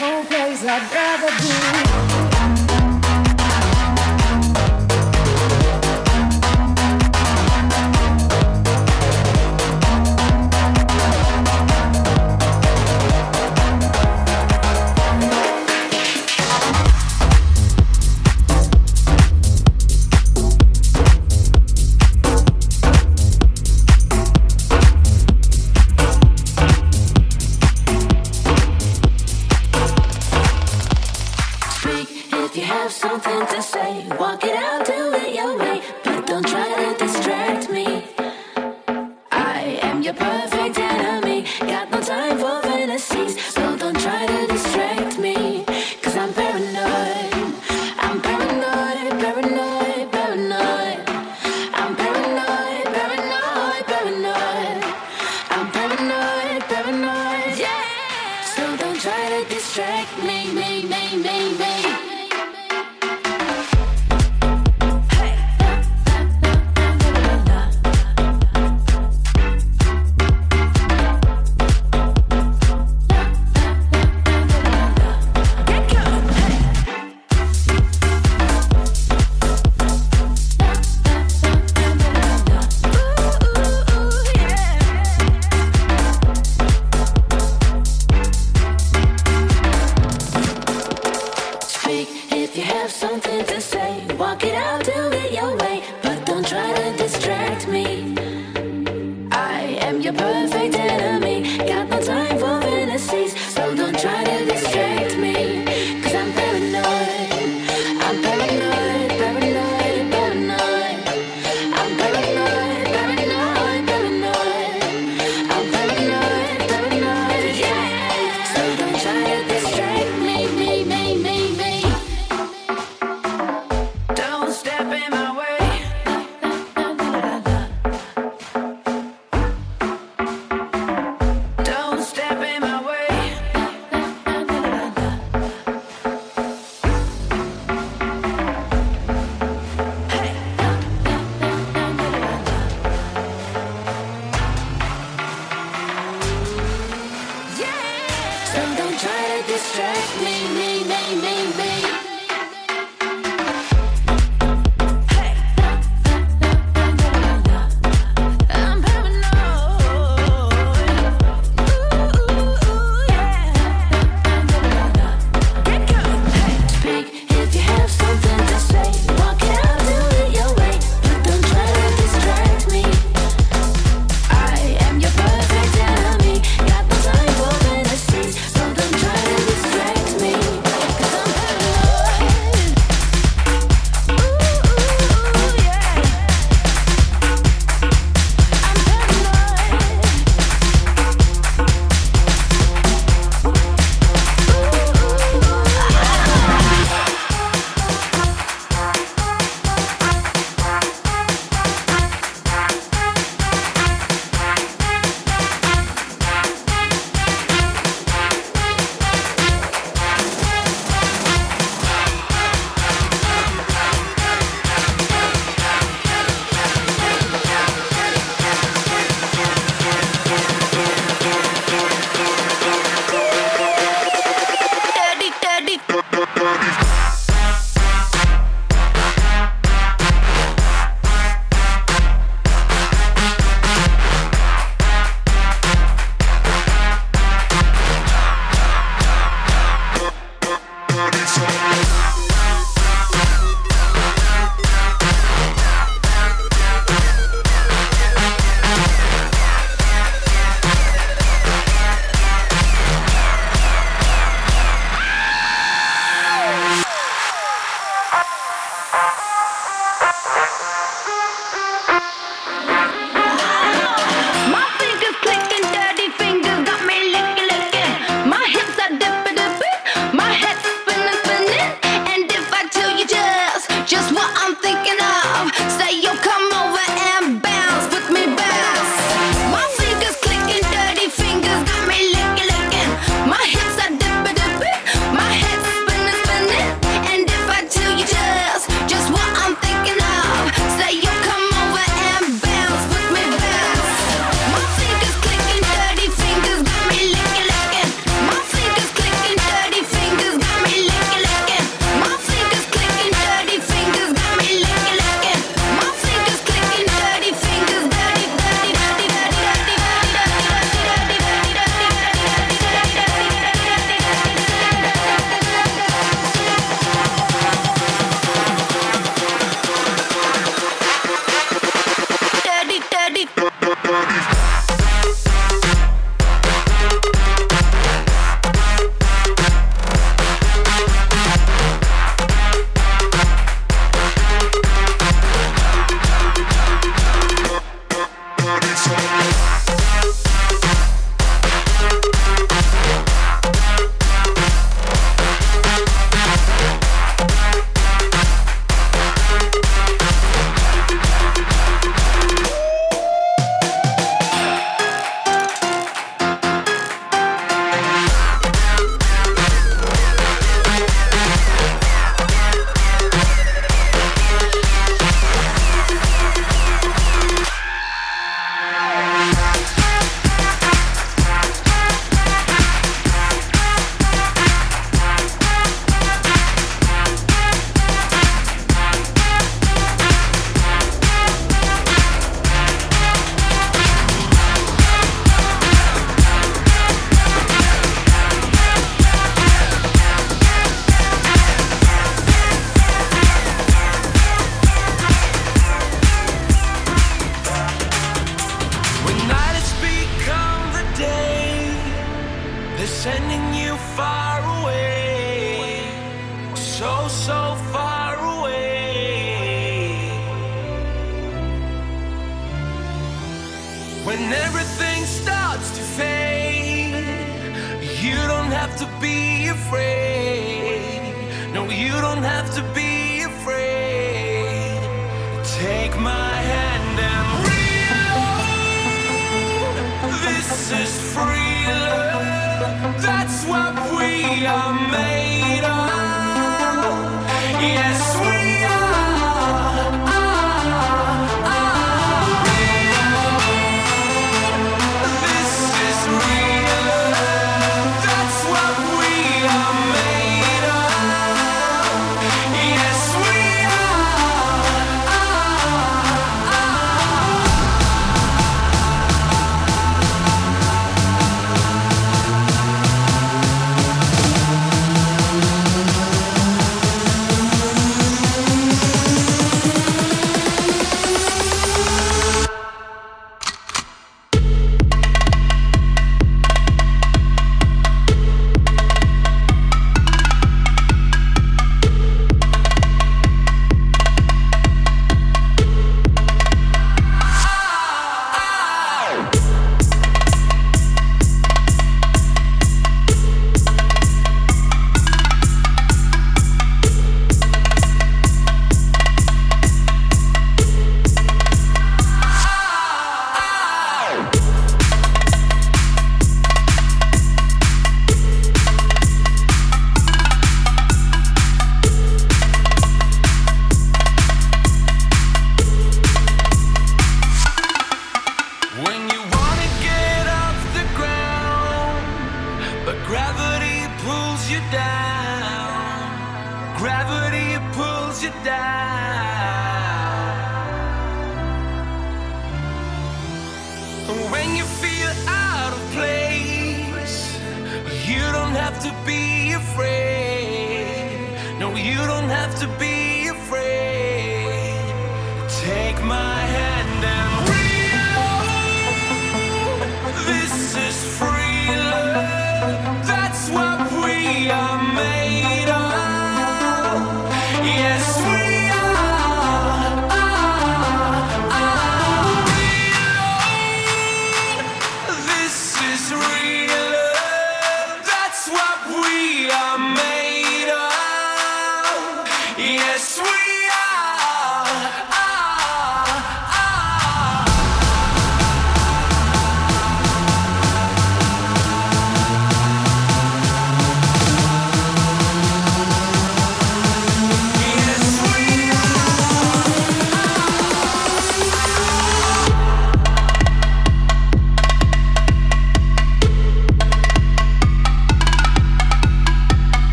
whole place I'd rather be. something to say. Walk it out, do it your way.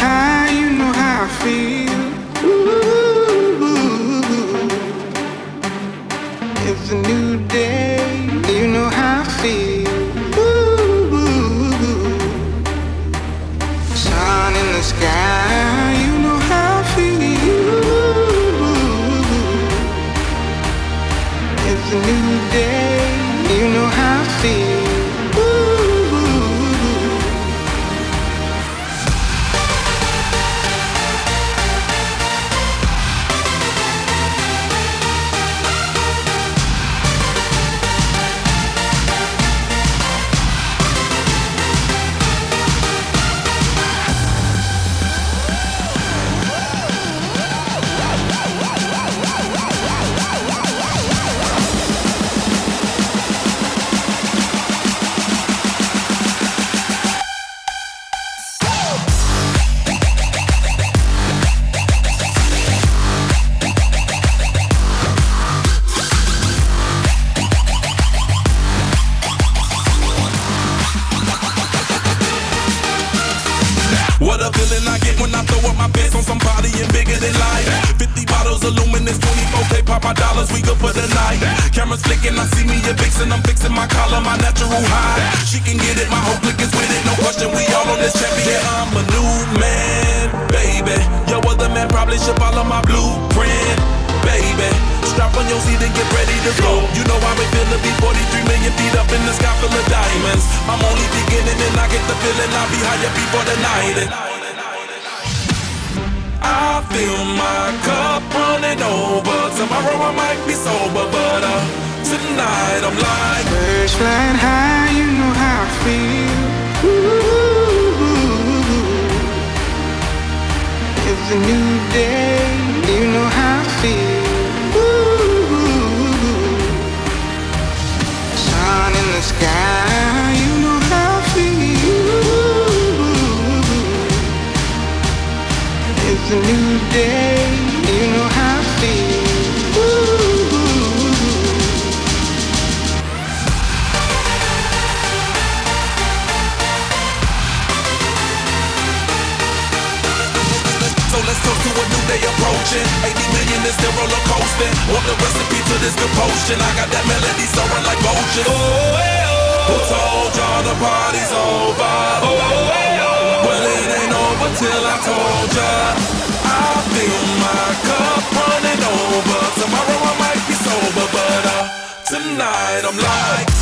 high, you know how I feel. Ooh, it's a new day. blueprint, baby. Strap on your seat and get ready to go. You know I'm a feeling be 43 million feet up in the sky full of diamonds. I'm only beginning and I get the feeling I'll be higher before the night. And I feel my cup running over. Tomorrow I might be sober, but uh, tonight I'm like. Birds flying high, you know how I feel. Ooh, it's a new day. You know how I feel. Sun in the sky. You know how I feel. It's a new day. let's toast to a new day approaching. 80 million is still roller coaster. Want the recipe to this good potion. I got that melody soaring like vultures. Oh, hey, oh. Who told y'all the party's over? Oh, hey, oh. Well, it ain't over till I told ya. I feel my cup running over. Tomorrow I might be sober, but uh, tonight I'm like.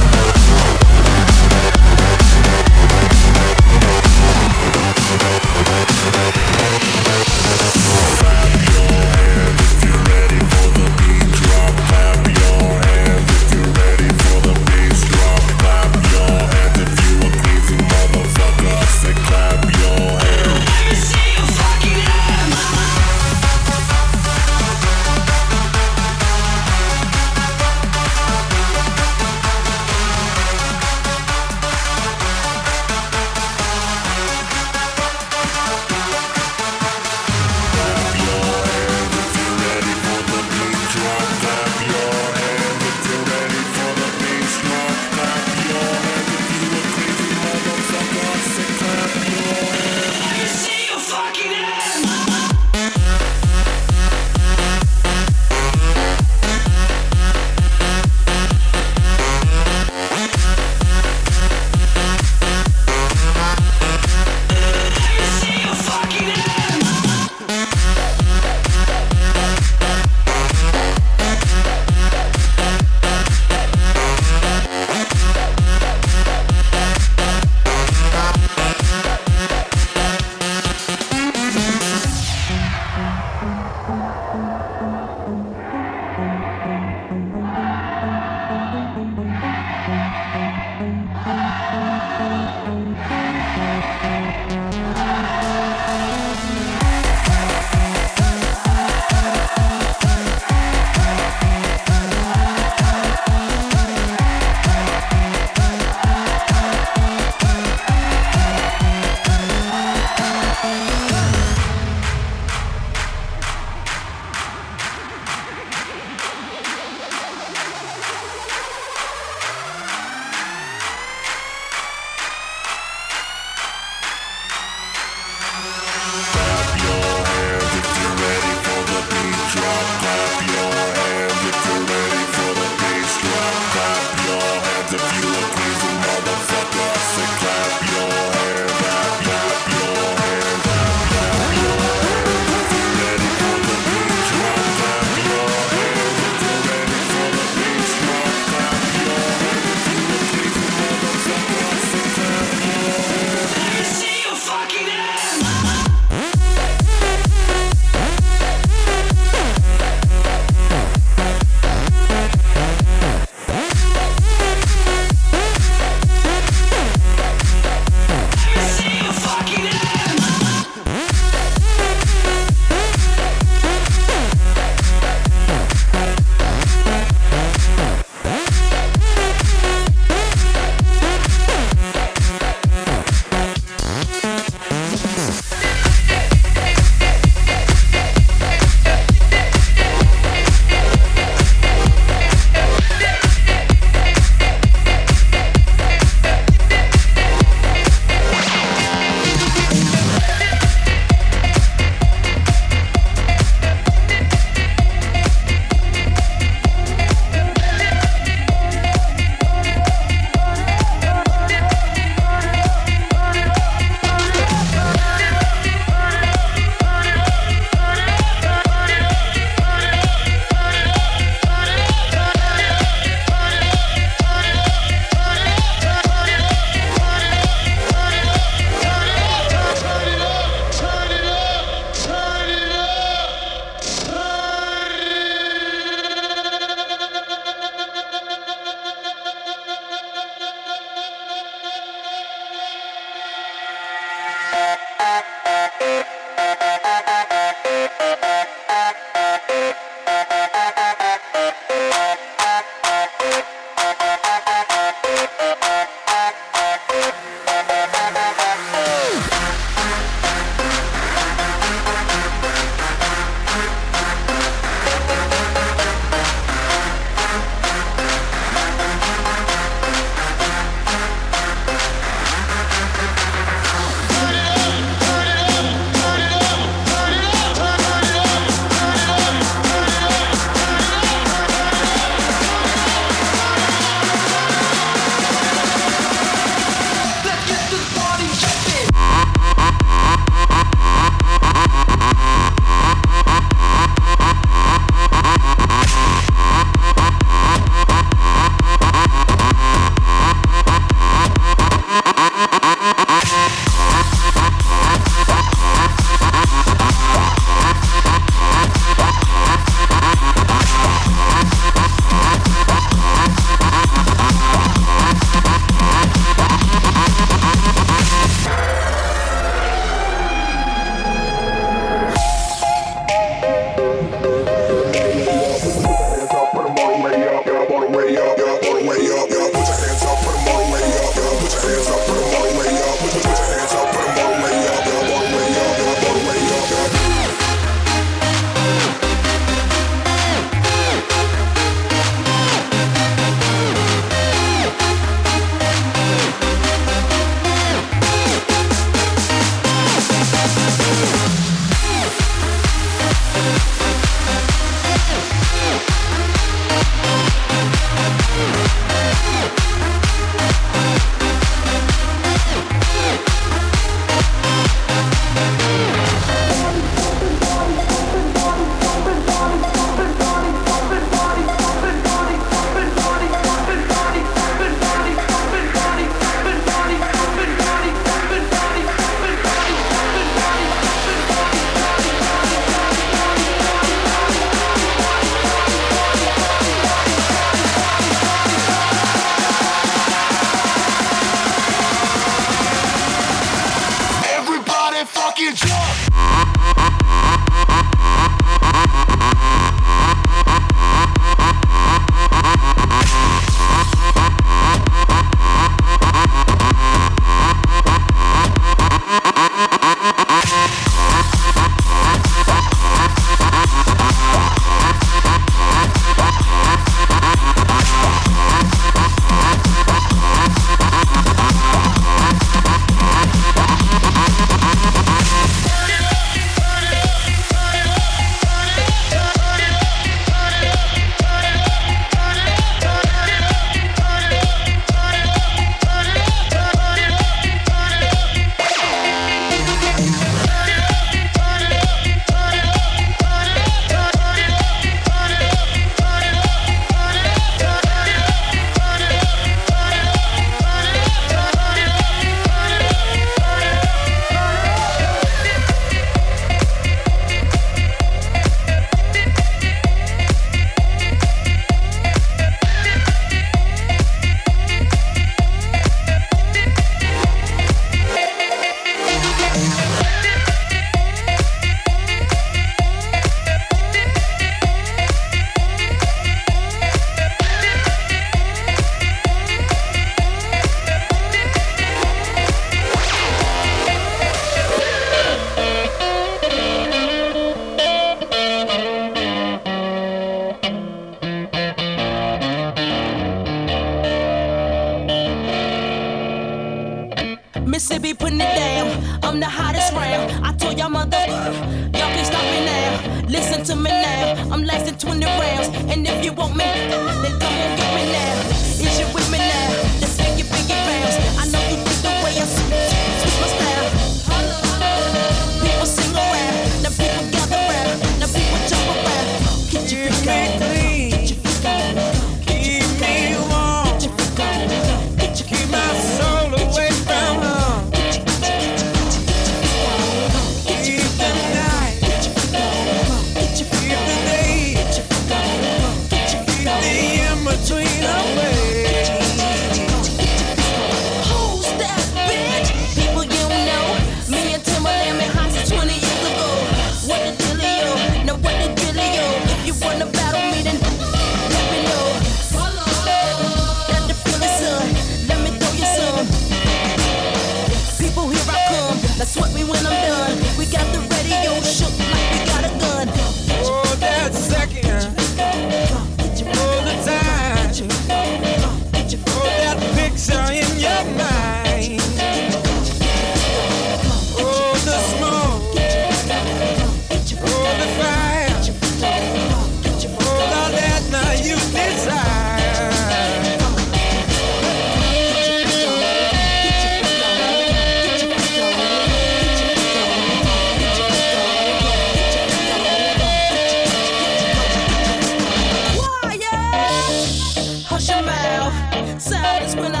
When I